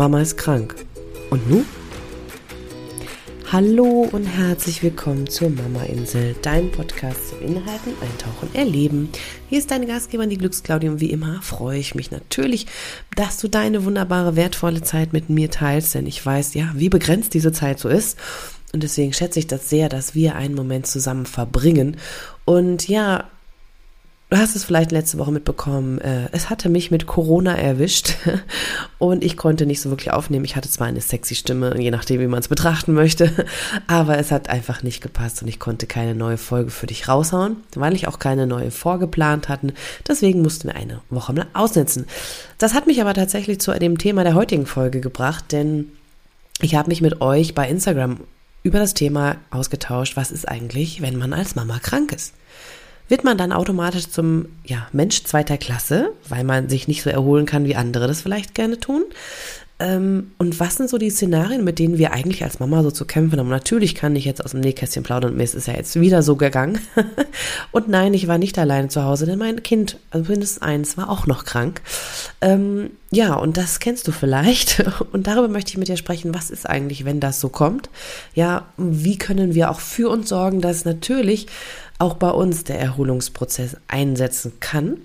Mama ist krank. Und nun? Hallo und herzlich willkommen zur Mama Insel, dein Podcast zum Inhalten, Eintauchen, Erleben. Hier ist deine Gastgeberin, die Glücksclaudie wie immer freue ich mich natürlich, dass du deine wunderbare, wertvolle Zeit mit mir teilst, denn ich weiß ja, wie begrenzt diese Zeit so ist. Und deswegen schätze ich das sehr, dass wir einen Moment zusammen verbringen. Und ja, Du hast es vielleicht letzte Woche mitbekommen, äh, es hatte mich mit Corona erwischt und ich konnte nicht so wirklich aufnehmen. Ich hatte zwar eine sexy Stimme, je nachdem, wie man es betrachten möchte, aber es hat einfach nicht gepasst und ich konnte keine neue Folge für dich raushauen, weil ich auch keine neue vorgeplant hatten. Deswegen mussten wir eine Woche mal aussetzen. Das hat mich aber tatsächlich zu dem Thema der heutigen Folge gebracht, denn ich habe mich mit euch bei Instagram über das Thema ausgetauscht, was ist eigentlich, wenn man als Mama krank ist wird man dann automatisch zum ja, Mensch zweiter Klasse, weil man sich nicht so erholen kann, wie andere das vielleicht gerne tun. Ähm, und was sind so die Szenarien, mit denen wir eigentlich als Mama so zu kämpfen haben? Natürlich kann ich jetzt aus dem Nähkästchen plaudern und mir ist es ja jetzt wieder so gegangen. und nein, ich war nicht alleine zu Hause, denn mein Kind, also mindestens eins, war auch noch krank. Ähm, ja, und das kennst du vielleicht. Und darüber möchte ich mit dir sprechen, was ist eigentlich, wenn das so kommt? Ja, wie können wir auch für uns sorgen, dass natürlich auch bei uns der Erholungsprozess einsetzen kann.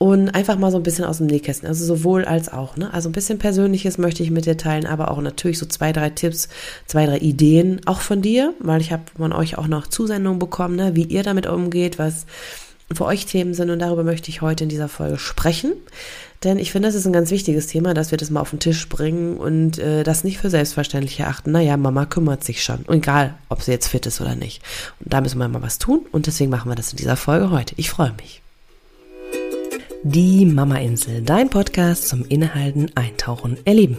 Und einfach mal so ein bisschen aus dem Nähkästchen, also sowohl als auch, ne? Also ein bisschen Persönliches möchte ich mit dir teilen, aber auch natürlich so zwei, drei Tipps, zwei, drei Ideen auch von dir, weil ich habe von euch auch noch Zusendungen bekommen, ne? wie ihr damit umgeht, was für euch Themen sind und darüber möchte ich heute in dieser Folge sprechen. Denn ich finde, das ist ein ganz wichtiges Thema, dass wir das mal auf den Tisch bringen und äh, das nicht für selbstverständlich erachten. Naja, Mama kümmert sich schon. Und egal, ob sie jetzt fit ist oder nicht. Und da müssen wir mal was tun und deswegen machen wir das in dieser Folge heute. Ich freue mich. Die Mama Insel, dein Podcast zum Inhalten, Eintauchen, Erleben.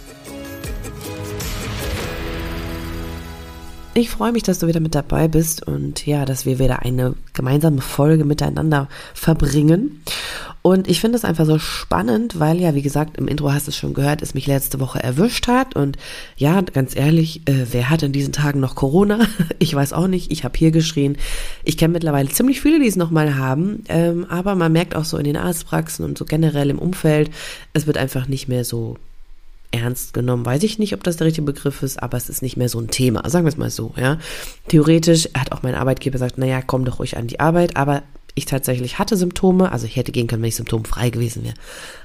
Ich freue mich, dass du wieder mit dabei bist und ja, dass wir wieder eine gemeinsame Folge miteinander verbringen. Und ich finde es einfach so spannend, weil ja, wie gesagt, im Intro hast du es schon gehört, es mich letzte Woche erwischt hat. Und ja, ganz ehrlich, äh, wer hat in diesen Tagen noch Corona? Ich weiß auch nicht. Ich habe hier geschrien. Ich kenne mittlerweile ziemlich viele, die es nochmal haben. Ähm, aber man merkt auch so in den Arztpraxen und so generell im Umfeld, es wird einfach nicht mehr so ernst genommen. Weiß ich nicht, ob das der richtige Begriff ist, aber es ist nicht mehr so ein Thema. Sagen wir es mal so, ja. Theoretisch hat auch mein Arbeitgeber gesagt, naja, komm doch ruhig an die Arbeit, aber ich tatsächlich hatte Symptome, also ich hätte gehen können, wenn ich symptomfrei gewesen wäre.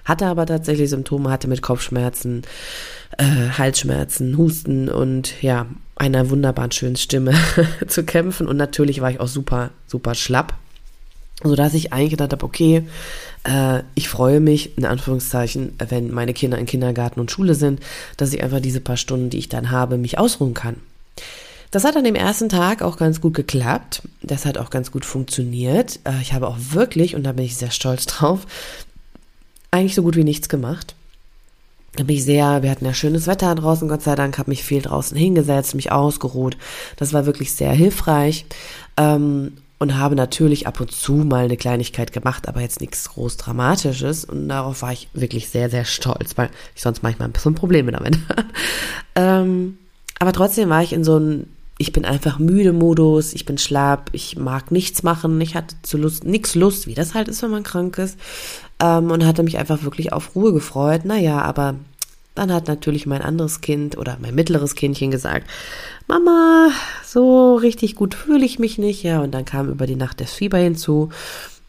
Hatte aber tatsächlich Symptome, hatte mit Kopfschmerzen, äh, Halsschmerzen, Husten und ja, einer wunderbaren schönen Stimme zu kämpfen. Und natürlich war ich auch super, super schlapp. Sodass ich eigentlich gedacht habe, okay, äh, ich freue mich, in Anführungszeichen, wenn meine Kinder in Kindergarten und Schule sind, dass ich einfach diese paar Stunden, die ich dann habe, mich ausruhen kann. Das hat an dem ersten Tag auch ganz gut geklappt. Das hat auch ganz gut funktioniert. Äh, ich habe auch wirklich, und da bin ich sehr stolz drauf, eigentlich so gut wie nichts gemacht. Da bin ich sehr, wir hatten ja schönes Wetter draußen, Gott sei Dank, habe mich viel draußen hingesetzt, mich ausgeruht. Das war wirklich sehr hilfreich. Ähm, und habe natürlich ab und zu mal eine Kleinigkeit gemacht, aber jetzt nichts groß Dramatisches. Und darauf war ich wirklich sehr, sehr stolz, weil ich sonst manchmal ein bisschen Probleme damit ähm, aber trotzdem war ich in so einem, ich bin einfach müde Modus, ich bin schlapp, ich mag nichts machen, ich hatte zu Lust, nichts Lust, wie das halt ist, wenn man krank ist. Ähm, und hatte mich einfach wirklich auf Ruhe gefreut. Naja, aber dann hat natürlich mein anderes Kind oder mein mittleres Kindchen gesagt, Mama, so richtig gut fühle ich mich nicht. Ja, und dann kam über die Nacht das Fieber hinzu.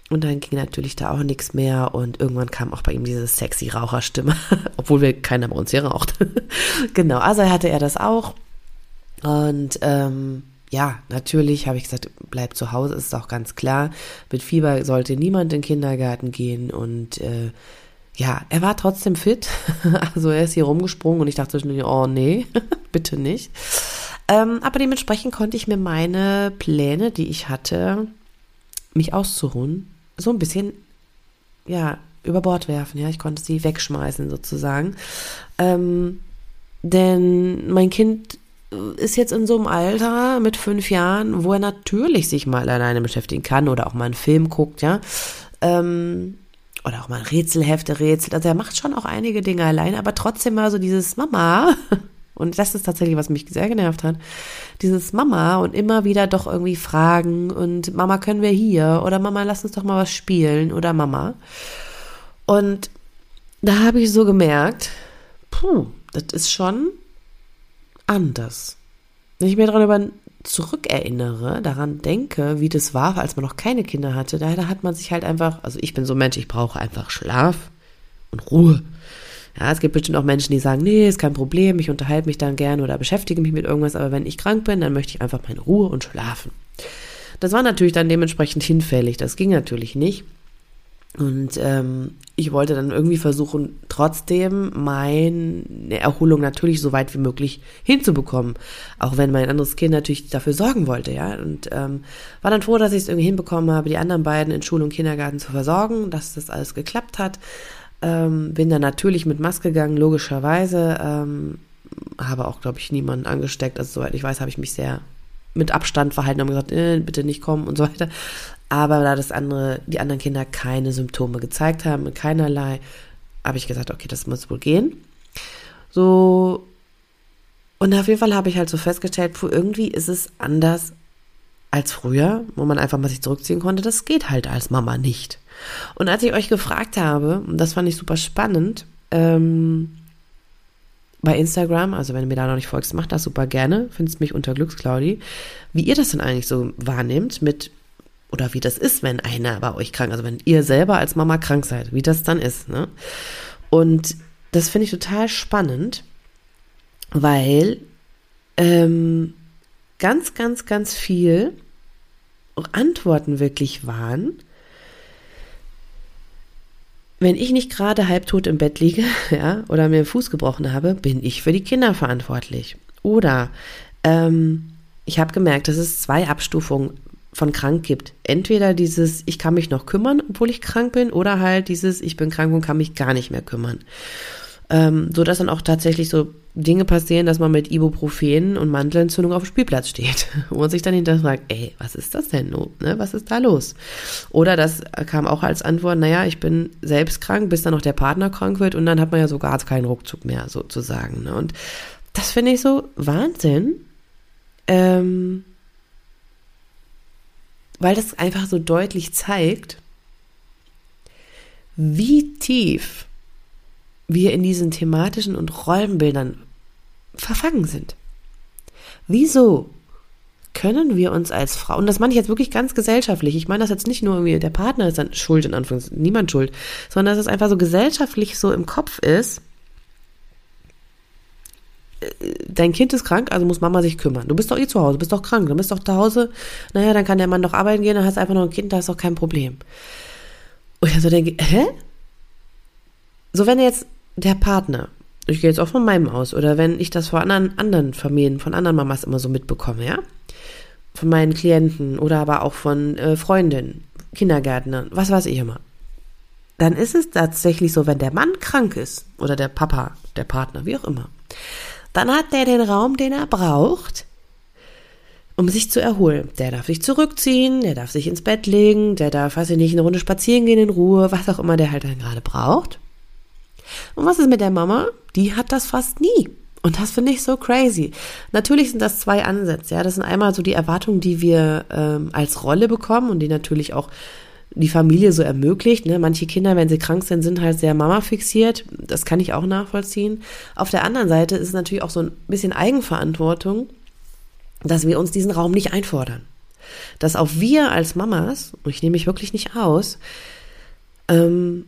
Und dann ging natürlich da auch nichts mehr. Und irgendwann kam auch bei ihm diese sexy Raucherstimme, obwohl wir keiner bei uns hier raucht. genau, also hatte er das auch. Und ähm, ja, natürlich habe ich gesagt, bleib zu Hause, ist auch ganz klar. Mit Fieber sollte niemand in den Kindergarten gehen und äh, ja, er war trotzdem fit. Also er ist hier rumgesprungen und ich dachte schon, oh nee, bitte nicht. Ähm, aber dementsprechend konnte ich mir meine Pläne, die ich hatte, mich auszuruhen, so ein bisschen, ja, über Bord werfen. Ja, ich konnte sie wegschmeißen sozusagen. Ähm, denn mein Kind ist jetzt in so einem Alter mit fünf Jahren, wo er natürlich sich mal alleine beschäftigen kann oder auch mal einen Film guckt, ja. Ähm, oder auch mal Rätselhefte rätselt. Also er macht schon auch einige Dinge alleine, aber trotzdem mal so dieses Mama. Und das ist tatsächlich, was mich sehr genervt hat. Dieses Mama und immer wieder doch irgendwie fragen und Mama, können wir hier? Oder Mama, lass uns doch mal was spielen. Oder Mama. Und da habe ich so gemerkt, puh, das ist schon anders. Wenn ich mir darüber zurückerinnere, daran denke, wie das war, als man noch keine Kinder hatte, da, hat man sich halt einfach, also ich bin so ein Mensch, ich brauche einfach Schlaf und Ruhe. Ja, es gibt bestimmt auch Menschen, die sagen, nee, ist kein Problem, ich unterhalte mich dann gerne oder beschäftige mich mit irgendwas, aber wenn ich krank bin, dann möchte ich einfach meine Ruhe und schlafen. Das war natürlich dann dementsprechend hinfällig, das ging natürlich nicht. Und ähm, ich wollte dann irgendwie versuchen, trotzdem meine Erholung natürlich so weit wie möglich hinzubekommen. Auch wenn mein anderes Kind natürlich dafür sorgen wollte, ja. Und ähm, war dann froh, dass ich es irgendwie hinbekommen habe, die anderen beiden in Schule und Kindergarten zu versorgen, dass das alles geklappt hat. Ähm, bin dann natürlich mit Maske gegangen, logischerweise. Ähm, habe auch, glaube ich, niemanden angesteckt. Also soweit ich weiß, habe ich mich sehr mit Abstand verhalten und gesagt, äh, bitte nicht kommen und so weiter. Aber da das andere, die anderen Kinder keine Symptome gezeigt haben, keinerlei, habe ich gesagt, okay, das muss wohl gehen. So, und auf jeden Fall habe ich halt so festgestellt, puh, irgendwie ist es anders als früher, wo man einfach mal sich zurückziehen konnte. Das geht halt als Mama nicht. Und als ich euch gefragt habe, und das fand ich super spannend, ähm, bei Instagram, also wenn du mir da noch nicht folgst, mach das super gerne, findest mich unter Glücksclaudi, wie ihr das denn eigentlich so wahrnehmt mit oder wie das ist, wenn einer bei euch krank, also wenn ihr selber als Mama krank seid, wie das dann ist. Ne? Und das finde ich total spannend, weil ähm, ganz, ganz, ganz viel Antworten wirklich waren. Wenn ich nicht gerade halbtot im Bett liege, ja, oder mir den Fuß gebrochen habe, bin ich für die Kinder verantwortlich. Oder ähm, ich habe gemerkt, dass es zwei Abstufungen von krank gibt. Entweder dieses, ich kann mich noch kümmern, obwohl ich krank bin, oder halt dieses, ich bin krank und kann mich gar nicht mehr kümmern. Ähm, so dass dann auch tatsächlich so Dinge passieren, dass man mit Ibuprofen und Mandelentzündung auf dem Spielplatz steht und sich dann hinterfragt, ey, was ist das denn? Ne? Was ist da los? Oder das kam auch als Antwort, naja, ich bin selbst krank, bis dann noch der Partner krank wird und dann hat man ja so gar keinen Ruckzug mehr sozusagen. Ne? Und das finde ich so Wahnsinn. Ähm, weil das einfach so deutlich zeigt, wie tief wir in diesen thematischen und Rollenbildern verfangen sind. Wieso können wir uns als Frau, und das meine ich jetzt wirklich ganz gesellschaftlich, ich meine das jetzt nicht nur irgendwie, der Partner ist dann schuld, in Anführungszeichen, niemand schuld, sondern dass es einfach so gesellschaftlich so im Kopf ist, dein Kind ist krank, also muss Mama sich kümmern. Du bist doch eh zu Hause, bist doch krank, du bist doch zu Hause. Naja, dann kann der Mann doch arbeiten gehen, dann hast du einfach noch ein Kind, da ist doch kein Problem. Und ich so also denke, hä? So, wenn jetzt der Partner, ich gehe jetzt auch von meinem aus, oder wenn ich das von anderen, anderen Familien, von anderen Mamas immer so mitbekomme, ja? Von meinen Klienten oder aber auch von äh, Freundinnen, Kindergärtnern, was weiß ich immer. Dann ist es tatsächlich so, wenn der Mann krank ist, oder der Papa, der Partner, wie auch immer, dann hat der den Raum, den er braucht, um sich zu erholen. Der darf sich zurückziehen, der darf sich ins Bett legen, der darf, weiß ich nicht, eine Runde spazieren gehen in Ruhe, was auch immer der halt dann gerade braucht. Und was ist mit der Mama? Die hat das fast nie. Und das finde ich so crazy. Natürlich sind das zwei Ansätze. Ja, das sind einmal so die Erwartungen, die wir ähm, als Rolle bekommen und die natürlich auch die Familie so ermöglicht. Ne? Manche Kinder, wenn sie krank sind, sind halt sehr Mama fixiert. Das kann ich auch nachvollziehen. Auf der anderen Seite ist es natürlich auch so ein bisschen Eigenverantwortung, dass wir uns diesen Raum nicht einfordern. Dass auch wir als Mamas, und ich nehme mich wirklich nicht aus, ähm,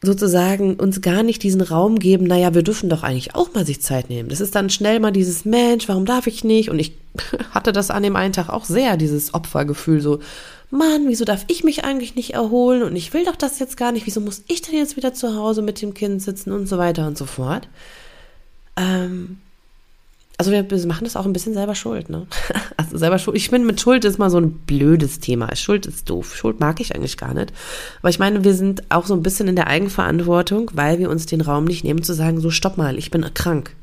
sozusagen uns gar nicht diesen Raum geben, naja, wir dürfen doch eigentlich auch mal sich Zeit nehmen. Das ist dann schnell mal dieses Mensch, warum darf ich nicht? Und ich hatte das an dem einen Tag auch sehr, dieses Opfergefühl, so, Mann, wieso darf ich mich eigentlich nicht erholen und ich will doch das jetzt gar nicht, wieso muss ich denn jetzt wieder zu Hause mit dem Kind sitzen und so weiter und so fort. Ähm, also wir machen das auch ein bisschen selber schuld, ne? Also selber schuld. Ich finde, mit Schuld ist mal so ein blödes Thema. Schuld ist doof. Schuld mag ich eigentlich gar nicht. Aber ich meine, wir sind auch so ein bisschen in der Eigenverantwortung, weil wir uns den Raum nicht nehmen zu sagen, so stopp mal, ich bin krank.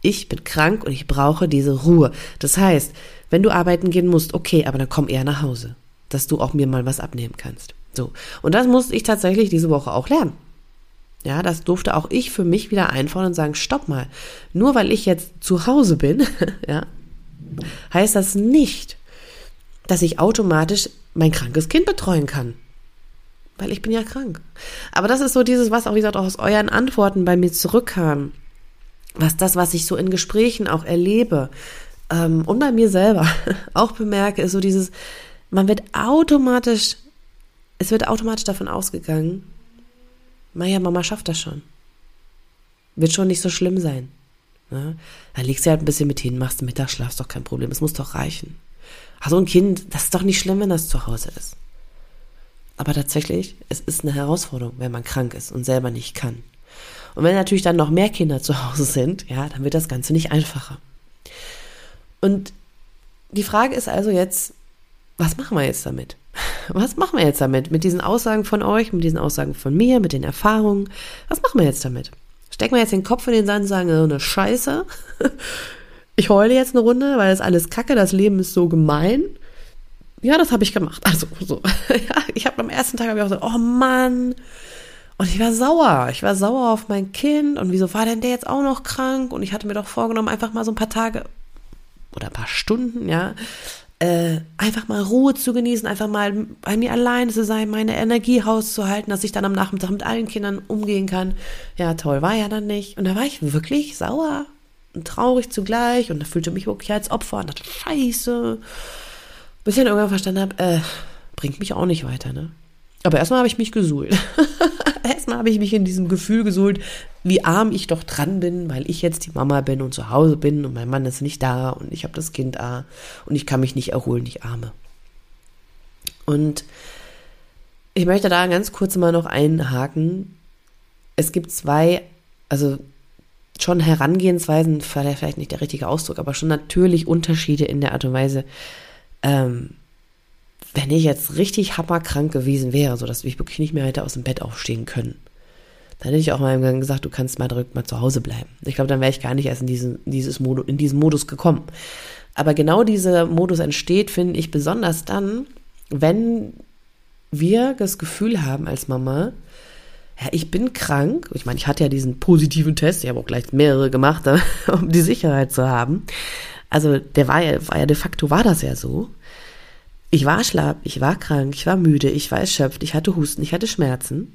Ich bin krank und ich brauche diese Ruhe. Das heißt, wenn du arbeiten gehen musst, okay, aber dann komm eher nach Hause, dass du auch mir mal was abnehmen kannst. So. Und das musste ich tatsächlich diese Woche auch lernen. Ja, das durfte auch ich für mich wieder einfahren und sagen, stopp mal. Nur weil ich jetzt zu Hause bin, ja, heißt das nicht, dass ich automatisch mein krankes Kind betreuen kann. Weil ich bin ja krank. Aber das ist so dieses, was auch, wie gesagt, auch aus euren Antworten bei mir zurückkam. Was das, was ich so in Gesprächen auch erlebe ähm, und bei mir selber auch bemerke, ist so dieses, man wird automatisch, es wird automatisch davon ausgegangen, naja, Mama schafft das schon. Wird schon nicht so schlimm sein. Ja? Da legst du halt ein bisschen mit hin, machst Mittagsschlaf, ist doch kein Problem, es muss doch reichen. Also ein Kind, das ist doch nicht schlimm, wenn das zu Hause ist. Aber tatsächlich, es ist eine Herausforderung, wenn man krank ist und selber nicht kann. Und wenn natürlich dann noch mehr Kinder zu Hause sind, ja, dann wird das Ganze nicht einfacher. Und die Frage ist also jetzt, was machen wir jetzt damit? Was machen wir jetzt damit? Mit diesen Aussagen von euch, mit diesen Aussagen von mir, mit den Erfahrungen? Was machen wir jetzt damit? Stecken wir jetzt den Kopf in den Sand und sagen, so eine Scheiße. Ich heule jetzt eine Runde, weil das alles kacke, das Leben ist so gemein. Ja, das habe ich gemacht. Also so. Ja, ich habe am ersten Tag hab ich auch so, oh Mann. Und ich war sauer. Ich war sauer auf mein Kind. Und wieso war denn der jetzt auch noch krank? Und ich hatte mir doch vorgenommen, einfach mal so ein paar Tage oder ein paar Stunden, ja, äh, einfach mal Ruhe zu genießen, einfach mal bei mir alleine zu sein, meine Energie rauszuhalten, dass ich dann am Nachmittag mit allen Kindern umgehen kann. Ja, toll, war ja dann nicht. Und da war ich wirklich sauer und traurig zugleich und da fühlte mich wirklich als Opfer und dachte, scheiße. Bis ich dann irgendwann verstanden habe, äh, bringt mich auch nicht weiter, ne? Aber erstmal habe ich mich gesuhlt. habe ich mich in diesem Gefühl gesuhlt, wie arm ich doch dran bin, weil ich jetzt die Mama bin und zu Hause bin und mein Mann ist nicht da und ich habe das Kind da und ich kann mich nicht erholen, ich arme. Und ich möchte da ganz kurz mal noch einhaken. Es gibt zwei, also schon Herangehensweisen, vielleicht nicht der richtige Ausdruck, aber schon natürlich Unterschiede in der Art und Weise, ähm, wenn ich jetzt richtig hammerkrank gewesen wäre, so dass ich wirklich nicht mehr hätte aus dem Bett aufstehen können, dann hätte ich auch mal gesagt, du kannst mal direkt mal zu Hause bleiben. Ich glaube, dann wäre ich gar nicht erst in diesen, dieses Modus, in diesen Modus gekommen. Aber genau dieser Modus entsteht, finde ich, besonders dann, wenn wir das Gefühl haben als Mama, ja, ich bin krank. Ich meine, ich hatte ja diesen positiven Test, ich habe auch gleich mehrere gemacht, um die Sicherheit zu haben. Also der war ja, war ja de facto war das ja so. Ich war schlapp, ich war krank, ich war müde, ich war erschöpft, ich hatte Husten, ich hatte Schmerzen.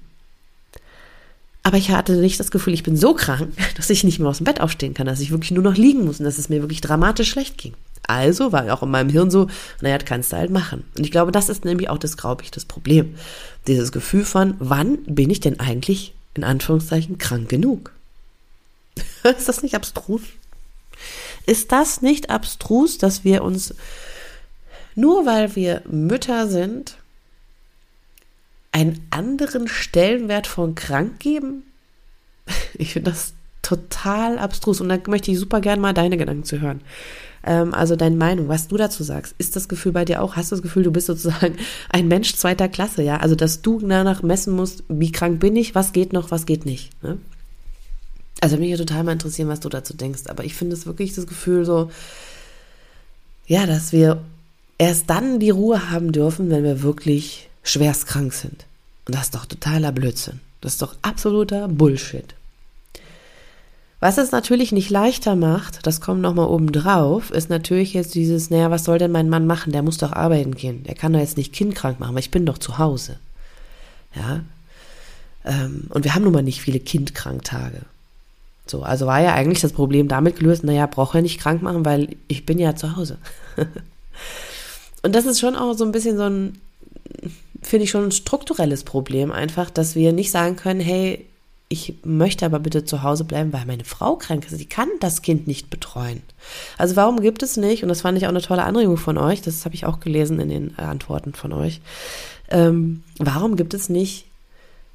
Aber ich hatte nicht das Gefühl, ich bin so krank, dass ich nicht mehr aus dem Bett aufstehen kann, dass ich wirklich nur noch liegen muss und dass es mir wirklich dramatisch schlecht ging. Also war auch in meinem Hirn so, naja, das kannst du halt machen. Und ich glaube, das ist nämlich auch das, glaube ich, das Problem. Dieses Gefühl von, wann bin ich denn eigentlich, in Anführungszeichen, krank genug? ist das nicht abstrus? Ist das nicht abstrus, dass wir uns nur weil wir Mütter sind, einen anderen Stellenwert von krank geben? Ich finde das total abstrus und da möchte ich super gern mal deine Gedanken zu hören. Ähm, also deine Meinung, was du dazu sagst. Ist das Gefühl bei dir auch? Hast du das Gefühl, du bist sozusagen ein Mensch zweiter Klasse, ja? Also dass du danach messen musst, wie krank bin ich, was geht noch, was geht nicht. Ne? Also mich ja total mal interessieren, was du dazu denkst. Aber ich finde es wirklich das Gefühl so, ja, dass wir erst dann die Ruhe haben dürfen, wenn wir wirklich schwerst krank sind. Und das ist doch totaler Blödsinn. Das ist doch absoluter Bullshit. Was es natürlich nicht leichter macht, das kommt nochmal oben drauf, ist natürlich jetzt dieses, naja, was soll denn mein Mann machen? Der muss doch arbeiten gehen. Der kann doch jetzt nicht kindkrank machen, weil ich bin doch zu Hause. Ja. Ähm, und wir haben nun mal nicht viele Kindkranktage. So, also war ja eigentlich das Problem damit gelöst, naja, brauche er nicht krank machen, weil ich bin ja zu Hause. Und das ist schon auch so ein bisschen so ein, finde ich schon ein strukturelles Problem einfach, dass wir nicht sagen können, hey, ich möchte aber bitte zu Hause bleiben, weil meine Frau krank ist. Sie kann das Kind nicht betreuen. Also warum gibt es nicht, und das fand ich auch eine tolle Anregung von euch, das habe ich auch gelesen in den Antworten von euch, ähm, warum gibt es nicht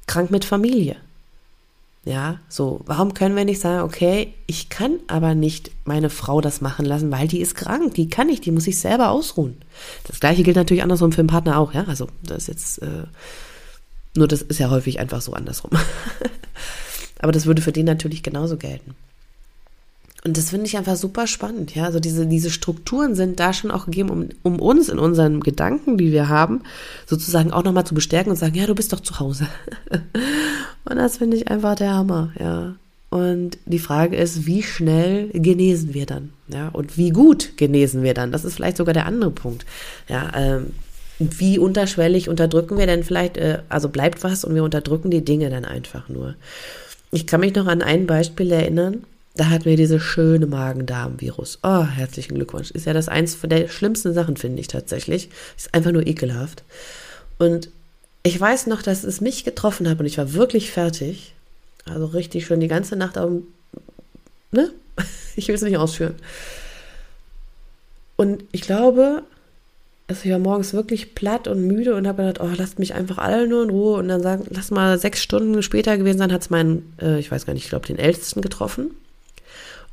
krank mit Familie? Ja, so, warum können wir nicht sagen, okay, ich kann aber nicht meine Frau das machen lassen, weil die ist krank, die kann nicht, die muss sich selber ausruhen. Das gleiche gilt natürlich andersrum für den Partner auch, ja, also das ist jetzt, äh, nur das ist ja häufig einfach so andersrum. aber das würde für den natürlich genauso gelten. Und das finde ich einfach super spannend, ja. Also diese, diese Strukturen sind da schon auch gegeben, um, um uns in unseren Gedanken, die wir haben, sozusagen auch nochmal zu bestärken und sagen, ja, du bist doch zu Hause. und das finde ich einfach der Hammer, ja. Und die Frage ist, wie schnell genesen wir dann? Ja, und wie gut genesen wir dann? Das ist vielleicht sogar der andere Punkt. Ja, ähm, wie unterschwellig unterdrücken wir denn vielleicht, äh, also bleibt was und wir unterdrücken die Dinge dann einfach nur. Ich kann mich noch an ein Beispiel erinnern. Da hatten wir diese schöne Magen-Darm-Virus. Oh, herzlichen Glückwunsch. Ist ja das eins der schlimmsten Sachen, finde ich tatsächlich. Ist einfach nur ekelhaft. Und ich weiß noch, dass es mich getroffen hat und ich war wirklich fertig. Also richtig schon die ganze Nacht auf ne? Ich will es nicht ausführen. Und ich glaube, also ich war morgens wirklich platt und müde und habe gedacht, oh, lasst mich einfach alle nur in Ruhe und dann sagen, lass mal sechs Stunden später gewesen sein, hat es meinen, äh, ich weiß gar nicht, ich glaube den Ältesten getroffen.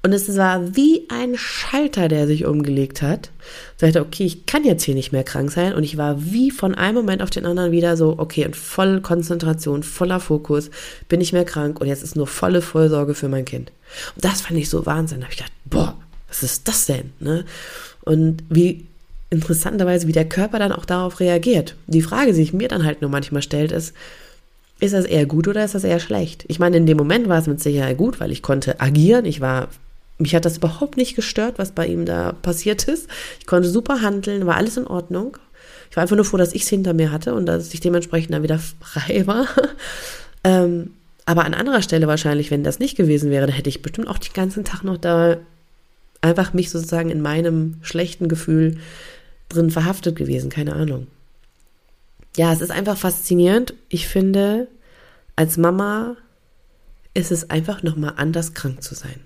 Und es war wie ein Schalter, der sich umgelegt hat. Ich dachte, okay, ich kann jetzt hier nicht mehr krank sein. Und ich war wie von einem Moment auf den anderen wieder so, okay, und voll Konzentration, voller Fokus, bin ich mehr krank und jetzt ist nur volle Vorsorge für mein Kind. Und das fand ich so Wahnsinn. Da habe ich gedacht, boah, was ist das denn? Ne? Und wie interessanterweise, wie der Körper dann auch darauf reagiert. Die Frage, die sich mir dann halt nur manchmal stellt, ist, ist das eher gut oder ist das eher schlecht? Ich meine, in dem Moment war es mit Sicherheit gut, weil ich konnte agieren, ich war mich hat das überhaupt nicht gestört, was bei ihm da passiert ist. Ich konnte super handeln, war alles in Ordnung. Ich war einfach nur froh, dass ich es hinter mir hatte und dass ich dementsprechend dann wieder frei war. ähm, aber an anderer Stelle wahrscheinlich, wenn das nicht gewesen wäre, dann hätte ich bestimmt auch den ganzen Tag noch da einfach mich sozusagen in meinem schlechten Gefühl drin verhaftet gewesen, keine Ahnung. Ja, es ist einfach faszinierend. Ich finde, als Mama ist es einfach nochmal anders krank zu sein.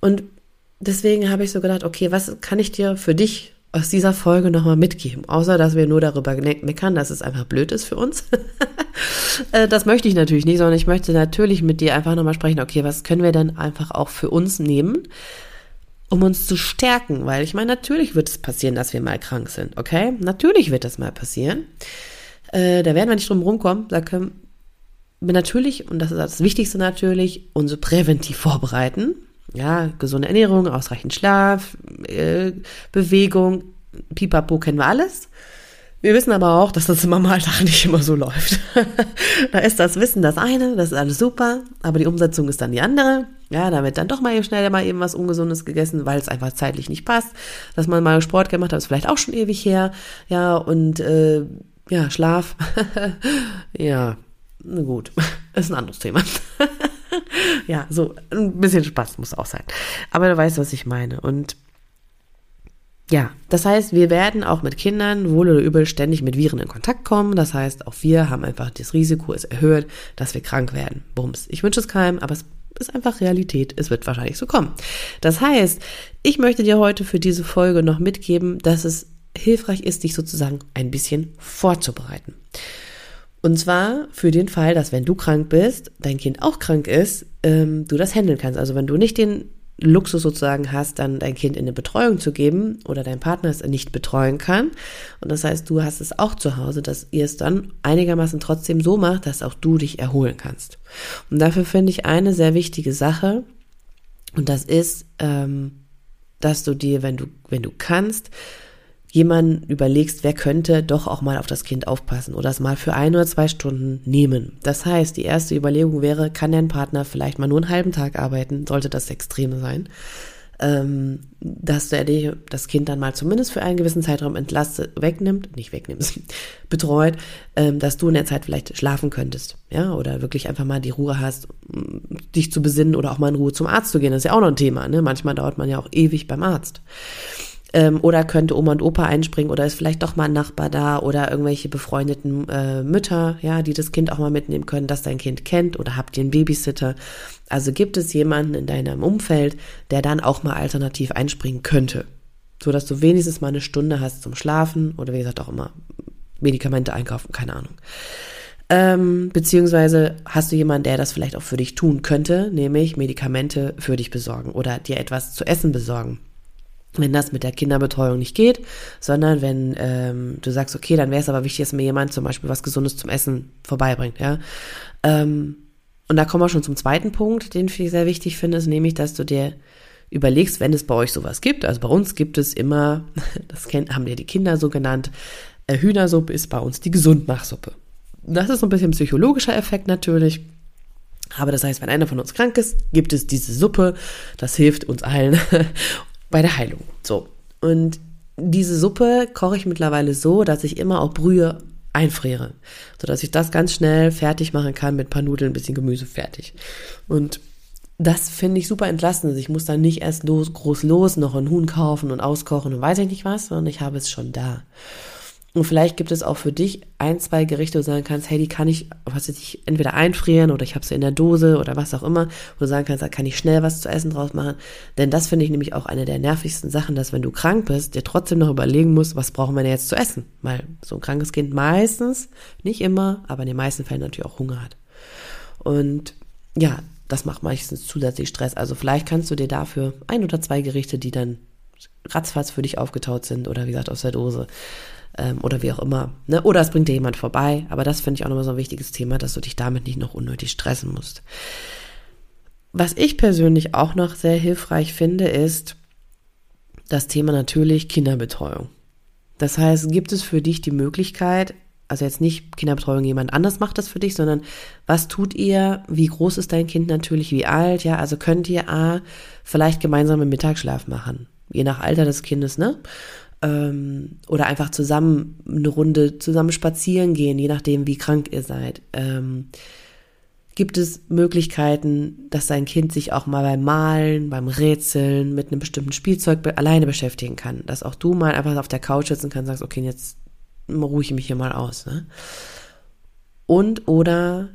Und deswegen habe ich so gedacht, okay, was kann ich dir für dich aus dieser Folge nochmal mitgeben? Außer, dass wir nur darüber meckern, dass es einfach blöd ist für uns. Äh, das möchte ich natürlich nicht, sondern ich möchte natürlich mit dir einfach nochmal sprechen, okay, was können wir dann einfach auch für uns nehmen, um uns zu stärken? Weil ich meine, natürlich wird es passieren, dass wir mal krank sind, okay? Natürlich wird das mal passieren. Äh, da werden wir nicht drum rumkommen. Da können wir natürlich, und das ist das Wichtigste natürlich, uns präventiv vorbereiten ja, gesunde Ernährung, ausreichend Schlaf, äh, Bewegung, pipapo kennen wir alles. Wir wissen aber auch, dass das im Normaltag nicht immer so läuft. da ist das Wissen das eine, das ist alles super, aber die Umsetzung ist dann die andere. Ja, da wird dann doch mal eben schnell mal eben was Ungesundes gegessen, weil es einfach zeitlich nicht passt. Dass man mal Sport gemacht hat, ist vielleicht auch schon ewig her. Ja, und äh, ja, Schlaf. ja, gut, ist ein anderes Thema. Ja, so ein bisschen Spaß muss auch sein. Aber du weißt, was ich meine. Und ja, das heißt, wir werden auch mit Kindern wohl oder übel ständig mit Viren in Kontakt kommen. Das heißt, auch wir haben einfach das Risiko ist erhöht, dass wir krank werden. Bums. Ich wünsche es keinem, aber es ist einfach Realität. Es wird wahrscheinlich so kommen. Das heißt, ich möchte dir heute für diese Folge noch mitgeben, dass es hilfreich ist, dich sozusagen ein bisschen vorzubereiten. Und zwar für den Fall, dass wenn du krank bist, dein Kind auch krank ist, ähm, du das handeln kannst. Also wenn du nicht den Luxus sozusagen hast, dann dein Kind in eine Betreuung zu geben oder dein Partner es nicht betreuen kann. Und das heißt, du hast es auch zu Hause, dass ihr es dann einigermaßen trotzdem so macht, dass auch du dich erholen kannst. Und dafür finde ich eine sehr wichtige Sache. Und das ist, ähm, dass du dir, wenn du, wenn du kannst, jemanden überlegst, wer könnte doch auch mal auf das Kind aufpassen oder es mal für ein oder zwei Stunden nehmen. Das heißt, die erste Überlegung wäre, kann dein Partner vielleicht mal nur einen halben Tag arbeiten, sollte das extreme sein, ähm, dass er das Kind dann mal zumindest für einen gewissen Zeitraum entlastet, wegnimmt, nicht wegnimmt, betreut, ähm, dass du in der Zeit vielleicht schlafen könntest, ja, oder wirklich einfach mal die Ruhe hast, dich zu besinnen oder auch mal in Ruhe zum Arzt zu gehen. Das ist ja auch noch ein Thema, ne? Manchmal dauert man ja auch ewig beim Arzt. Ähm, oder könnte Oma und Opa einspringen oder ist vielleicht doch mal ein Nachbar da oder irgendwelche befreundeten äh, Mütter, ja, die das Kind auch mal mitnehmen können, dass dein Kind kennt oder habt ihr einen Babysitter. Also gibt es jemanden in deinem Umfeld, der dann auch mal alternativ einspringen könnte. So dass du wenigstens mal eine Stunde hast zum Schlafen oder wie gesagt auch immer Medikamente einkaufen, keine Ahnung. Ähm, beziehungsweise hast du jemanden, der das vielleicht auch für dich tun könnte, nämlich Medikamente für dich besorgen oder dir etwas zu essen besorgen wenn das mit der Kinderbetreuung nicht geht, sondern wenn ähm, du sagst, okay, dann wäre es aber wichtig, dass mir jemand zum Beispiel was Gesundes zum Essen vorbeibringt, ja. Ähm, Und da kommen wir schon zum zweiten Punkt, den ich sehr wichtig finde, ist nämlich, dass du dir überlegst, wenn es bei euch sowas gibt, also bei uns gibt es immer, das haben ja die Kinder so genannt, äh, Hühnersuppe ist bei uns die Gesundmachsuppe. Das ist so ein bisschen psychologischer Effekt natürlich. Aber das heißt, wenn einer von uns krank ist, gibt es diese Suppe. Das hilft uns allen bei der Heilung. So. Und diese Suppe koche ich mittlerweile so, dass ich immer auch Brühe einfriere, sodass ich das ganz schnell fertig machen kann mit ein paar Nudeln, ein bisschen Gemüse fertig. Und das finde ich super entlastend. Ich muss dann nicht erst los, groß los, noch ein Huhn kaufen und auskochen und weiß ich nicht was, sondern ich habe es schon da. Und vielleicht gibt es auch für dich ein, zwei Gerichte, wo du sagen kannst, hey, die kann ich, was weiß ich, entweder einfrieren oder ich habe sie in der Dose oder was auch immer, wo du sagen kannst, da kann ich schnell was zu essen draus machen. Denn das finde ich nämlich auch eine der nervigsten Sachen, dass wenn du krank bist, dir trotzdem noch überlegen musst, was brauchen wir denn jetzt zu essen? Weil so ein krankes Kind meistens, nicht immer, aber in den meisten Fällen natürlich auch Hunger hat. Und ja, das macht meistens zusätzlich Stress. Also vielleicht kannst du dir dafür ein oder zwei Gerichte, die dann ratzfatz für dich aufgetaut sind oder wie gesagt aus der Dose, ähm, oder wie auch immer. Ne? Oder es bringt dir jemand vorbei. Aber das finde ich auch nochmal so ein wichtiges Thema, dass du dich damit nicht noch unnötig stressen musst. Was ich persönlich auch noch sehr hilfreich finde, ist das Thema natürlich Kinderbetreuung. Das heißt, gibt es für dich die Möglichkeit, also jetzt nicht Kinderbetreuung, jemand anders macht das für dich, sondern was tut ihr, wie groß ist dein Kind natürlich, wie alt, ja, also könnt ihr A, vielleicht gemeinsam einen Mittagsschlaf machen, je nach Alter des Kindes, ne? Ähm, oder einfach zusammen eine Runde zusammen spazieren gehen, je nachdem, wie krank ihr seid. Ähm, gibt es Möglichkeiten, dass dein Kind sich auch mal beim Malen, beim Rätseln mit einem bestimmten Spielzeug be alleine beschäftigen kann. Dass auch du mal einfach auf der Couch sitzen kannst und sagst, okay, jetzt ruhe ich mich hier mal aus. Ne? Und oder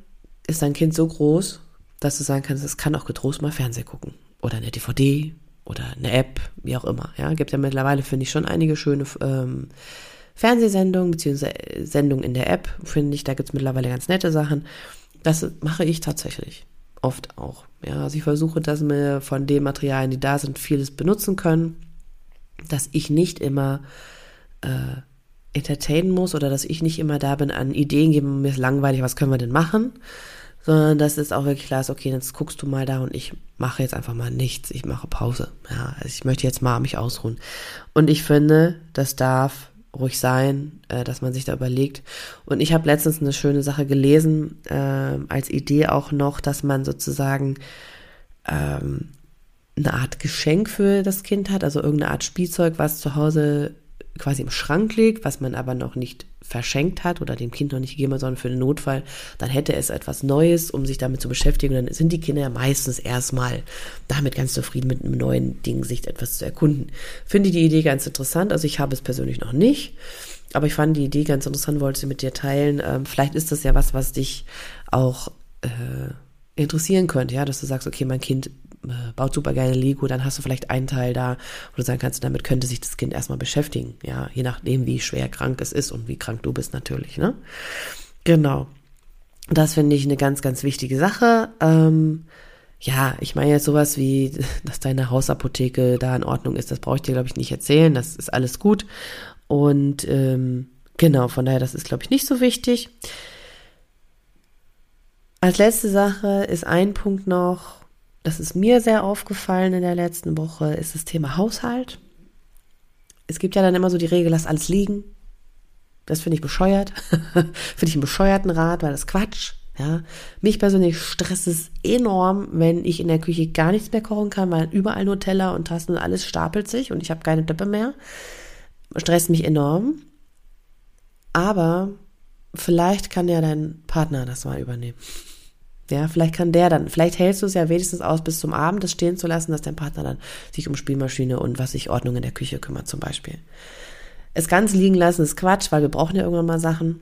ist dein Kind so groß, dass du sagen kannst, es kann auch getrost mal Fernsehen gucken. Oder eine DVD oder eine App, wie auch immer. Ja, gibt ja mittlerweile, finde ich, schon einige schöne ähm, Fernsehsendungen, beziehungsweise Sendungen in der App, finde ich, da gibt es mittlerweile ganz nette Sachen. Das mache ich tatsächlich. Oft auch. Ja, also ich versuche, dass wir von den Materialien, die da sind, vieles benutzen können, dass ich nicht immer äh, entertainen muss oder dass ich nicht immer da bin, an Ideen geben, mir ist langweilig, was können wir denn machen, sondern dass es auch wirklich klar ist, okay, jetzt guckst du mal da und ich mache jetzt einfach mal nichts, ich mache Pause. Ja, also ich möchte jetzt mal mich ausruhen. Und ich finde, das darf ruhig sein, äh, dass man sich da überlegt. Und ich habe letztens eine schöne Sache gelesen, äh, als Idee auch noch, dass man sozusagen ähm, eine Art Geschenk für das Kind hat, also irgendeine Art Spielzeug, was zu Hause quasi im Schrank liegt, was man aber noch nicht verschenkt hat oder dem Kind noch nicht gegeben hat, sondern für den Notfall, dann hätte es etwas Neues, um sich damit zu beschäftigen. dann sind die Kinder ja meistens erstmal damit ganz zufrieden, mit einem neuen Ding sich etwas zu erkunden. Finde die Idee ganz interessant. Also ich habe es persönlich noch nicht. Aber ich fand die Idee ganz interessant, wollte sie mit dir teilen. Ähm, vielleicht ist das ja was, was dich auch äh, interessieren könnte, ja, dass du sagst, okay, mein Kind baut super gerne Lego, dann hast du vielleicht einen Teil da, wo du sagen kannst, damit könnte sich das Kind erstmal beschäftigen, ja, je nachdem, wie schwer krank es ist und wie krank du bist natürlich, ne? Genau. Das finde ich eine ganz, ganz wichtige Sache. Ähm, ja, ich meine jetzt sowas wie, dass deine Hausapotheke da in Ordnung ist, das brauche ich dir, glaube ich, nicht erzählen. Das ist alles gut. Und ähm, genau, von daher, das ist, glaube ich, nicht so wichtig. Als letzte Sache ist ein Punkt noch, das ist mir sehr aufgefallen in der letzten Woche, ist das Thema Haushalt. Es gibt ja dann immer so die Regel, lass alles liegen. Das finde ich bescheuert. finde ich einen bescheuerten Rat, weil das Quatsch. Ja, mich persönlich stresst es enorm, wenn ich in der Küche gar nichts mehr kochen kann, weil überall nur Teller und Tassen und alles stapelt sich und ich habe keine Döppe mehr. Stresst mich enorm. Aber vielleicht kann ja dein Partner das mal übernehmen. Ja, vielleicht kann der dann, vielleicht hältst du es ja wenigstens aus, bis zum Abend das stehen zu lassen, dass dein Partner dann sich um Spielmaschine und was sich Ordnung in der Küche kümmert zum Beispiel. Es ganz liegen lassen ist Quatsch, weil wir brauchen ja irgendwann mal Sachen.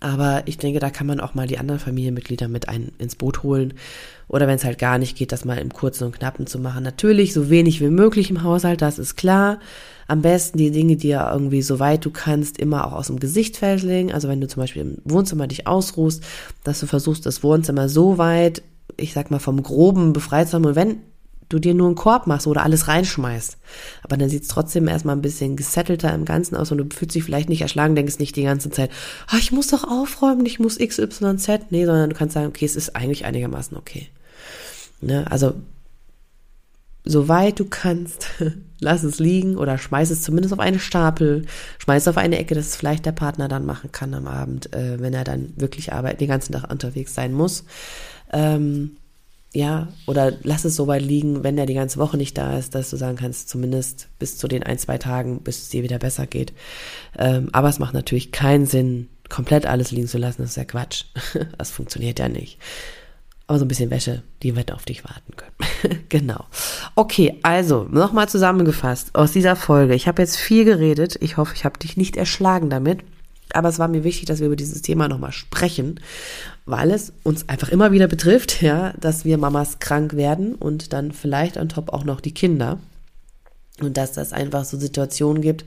Aber ich denke, da kann man auch mal die anderen Familienmitglieder mit ein, ins Boot holen. Oder wenn es halt gar nicht geht, das mal im Kurzen und Knappen zu machen. Natürlich so wenig wie möglich im Haushalt, das ist klar. Am besten die Dinge, die ja irgendwie so weit du kannst, immer auch aus dem Gesichtfeld legen. Also wenn du zum Beispiel im Wohnzimmer dich ausruhst, dass du versuchst, das Wohnzimmer so weit, ich sag mal, vom Groben befreit zu haben. Und wenn du dir nur einen Korb machst oder alles reinschmeißt. Aber dann sieht es trotzdem erstmal ein bisschen gesettelter im Ganzen aus und du fühlst dich vielleicht nicht erschlagen, denkst nicht die ganze Zeit, ah, ich muss doch aufräumen, ich muss XYZ. Nee, sondern du kannst sagen, okay, es ist eigentlich einigermaßen okay. Ne? Also, soweit du kannst, lass es liegen oder schmeiß es zumindest auf eine Stapel, schmeiß es auf eine Ecke, dass es vielleicht der Partner dann machen kann am Abend, äh, wenn er dann wirklich arbeiten, den ganzen Tag unterwegs sein muss. Ähm, ja, oder lass es so weit liegen, wenn er die ganze Woche nicht da ist, dass du sagen kannst, zumindest bis zu den ein, zwei Tagen, bis es dir wieder besser geht. Ähm, aber es macht natürlich keinen Sinn, komplett alles liegen zu lassen, das ist ja Quatsch. Das funktioniert ja nicht. Aber so ein bisschen Wäsche, die wird auf dich warten können. genau. Okay, also nochmal zusammengefasst aus dieser Folge. Ich habe jetzt viel geredet. Ich hoffe, ich habe dich nicht erschlagen damit. Aber es war mir wichtig, dass wir über dieses Thema nochmal sprechen, weil es uns einfach immer wieder betrifft, ja, dass wir Mamas krank werden und dann vielleicht on top auch noch die Kinder. Und dass das einfach so Situationen gibt,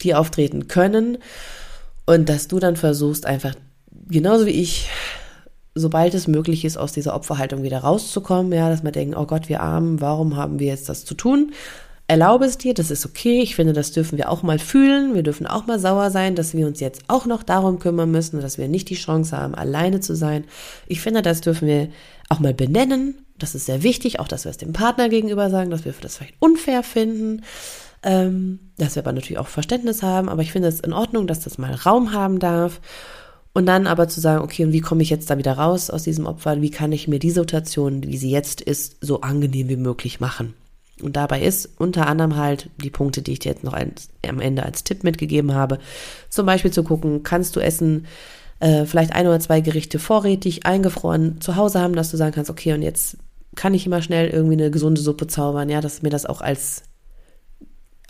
die auftreten können. Und dass du dann versuchst, einfach genauso wie ich, sobald es möglich ist, aus dieser Opferhaltung wieder rauszukommen, ja, dass man denkt, oh Gott, wir Armen, warum haben wir jetzt das zu tun? erlaube es dir, das ist okay. Ich finde, das dürfen wir auch mal fühlen. Wir dürfen auch mal sauer sein, dass wir uns jetzt auch noch darum kümmern müssen, dass wir nicht die Chance haben, alleine zu sein. Ich finde, das dürfen wir auch mal benennen. Das ist sehr wichtig, auch dass wir es dem Partner gegenüber sagen, dass wir das vielleicht unfair finden. Ähm, dass wir aber natürlich auch Verständnis haben. Aber ich finde es in Ordnung, dass das mal Raum haben darf. Und dann aber zu sagen, okay, und wie komme ich jetzt da wieder raus aus diesem Opfer? Wie kann ich mir die Situation, wie sie jetzt ist, so angenehm wie möglich machen? Und dabei ist unter anderem halt die Punkte, die ich dir jetzt noch als, am Ende als Tipp mitgegeben habe. Zum Beispiel zu gucken, kannst du Essen, äh, vielleicht ein oder zwei Gerichte vorrätig, eingefroren zu Hause haben, dass du sagen kannst, okay, und jetzt kann ich immer schnell irgendwie eine gesunde Suppe zaubern, ja, dass mir das auch als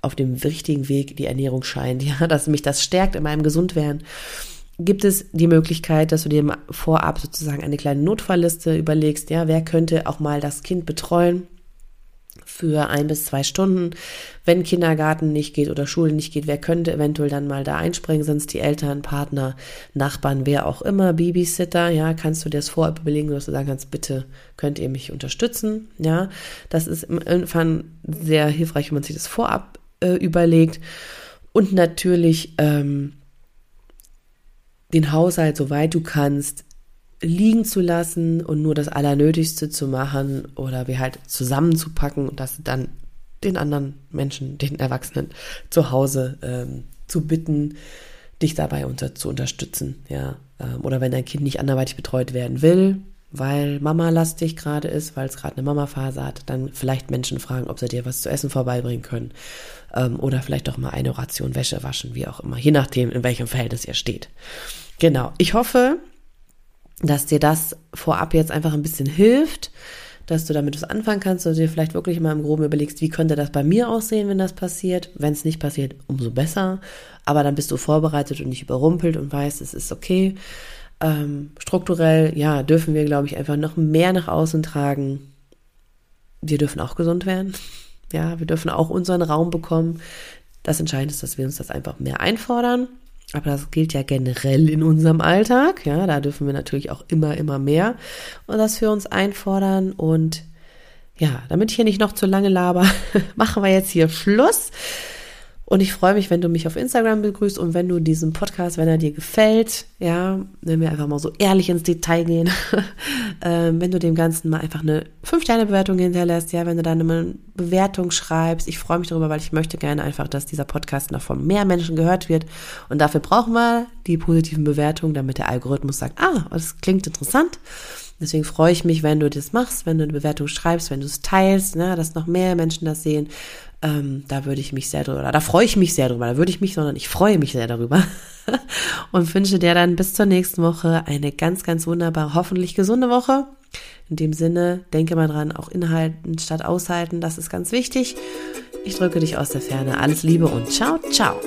auf dem richtigen Weg die Ernährung scheint, ja, dass mich das stärkt in meinem Gesundwerden. Gibt es die Möglichkeit, dass du dir vorab sozusagen eine kleine Notfallliste überlegst, ja, wer könnte auch mal das Kind betreuen? für ein bis zwei Stunden. Wenn Kindergarten nicht geht oder Schule nicht geht, wer könnte eventuell dann mal da einspringen? Sind es die Eltern, Partner, Nachbarn, wer auch immer, Babysitter? Ja, kannst du dir das vorab überlegen, dass du sagen kannst, bitte könnt ihr mich unterstützen? Ja, das ist irgendwann sehr hilfreich, wenn man sich das vorab äh, überlegt. Und natürlich ähm, den Haushalt, soweit du kannst, liegen zu lassen und nur das Allernötigste zu machen oder wir halt zusammenzupacken und das dann den anderen Menschen, den Erwachsenen zu Hause ähm, zu bitten, dich dabei unter, zu unterstützen, ja. Ähm, oder wenn dein Kind nicht anderweitig betreut werden will, weil Mama lastig gerade ist, weil es gerade eine Mama-Phase hat, dann vielleicht Menschen fragen, ob sie dir was zu essen vorbeibringen können. Ähm, oder vielleicht auch mal eine Ration Wäsche waschen, wie auch immer, je nachdem, in welchem Verhältnis ihr steht. Genau. Ich hoffe, dass dir das vorab jetzt einfach ein bisschen hilft, dass du damit was anfangen kannst, du dir vielleicht wirklich mal im Groben überlegst, wie könnte das bei mir aussehen, wenn das passiert. Wenn es nicht passiert, umso besser. Aber dann bist du vorbereitet und nicht überrumpelt und weißt, es ist okay. Ähm, strukturell, ja, dürfen wir, glaube ich, einfach noch mehr nach außen tragen. Wir dürfen auch gesund werden. Ja, wir dürfen auch unseren Raum bekommen. Das Entscheidende ist, dass wir uns das einfach mehr einfordern aber das gilt ja generell in unserem Alltag. Ja, da dürfen wir natürlich auch immer, immer mehr und das für uns einfordern. Und ja, damit ich hier nicht noch zu lange laber, machen wir jetzt hier Schluss. Und ich freue mich, wenn du mich auf Instagram begrüßt und wenn du diesen Podcast, wenn er dir gefällt, ja, wenn wir einfach mal so ehrlich ins Detail gehen, ähm, wenn du dem Ganzen mal einfach eine 5-Sterne-Bewertung hinterlässt, ja, wenn du da eine Bewertung schreibst. Ich freue mich darüber, weil ich möchte gerne einfach, dass dieser Podcast noch von mehr Menschen gehört wird. Und dafür brauchen wir die positiven Bewertungen, damit der Algorithmus sagt, ah, das klingt interessant. Deswegen freue ich mich, wenn du das machst, wenn du eine Bewertung schreibst, wenn du es teilst, ne, dass noch mehr Menschen das sehen. Ähm, da würde ich mich sehr drüber, da freue ich mich sehr drüber, da würde ich mich, sondern ich freue mich sehr darüber und wünsche dir dann bis zur nächsten Woche eine ganz, ganz wunderbare, hoffentlich gesunde Woche. In dem Sinne, denke mal dran, auch inhalten statt aushalten, das ist ganz wichtig. Ich drücke dich aus der Ferne. Alles Liebe und ciao, ciao.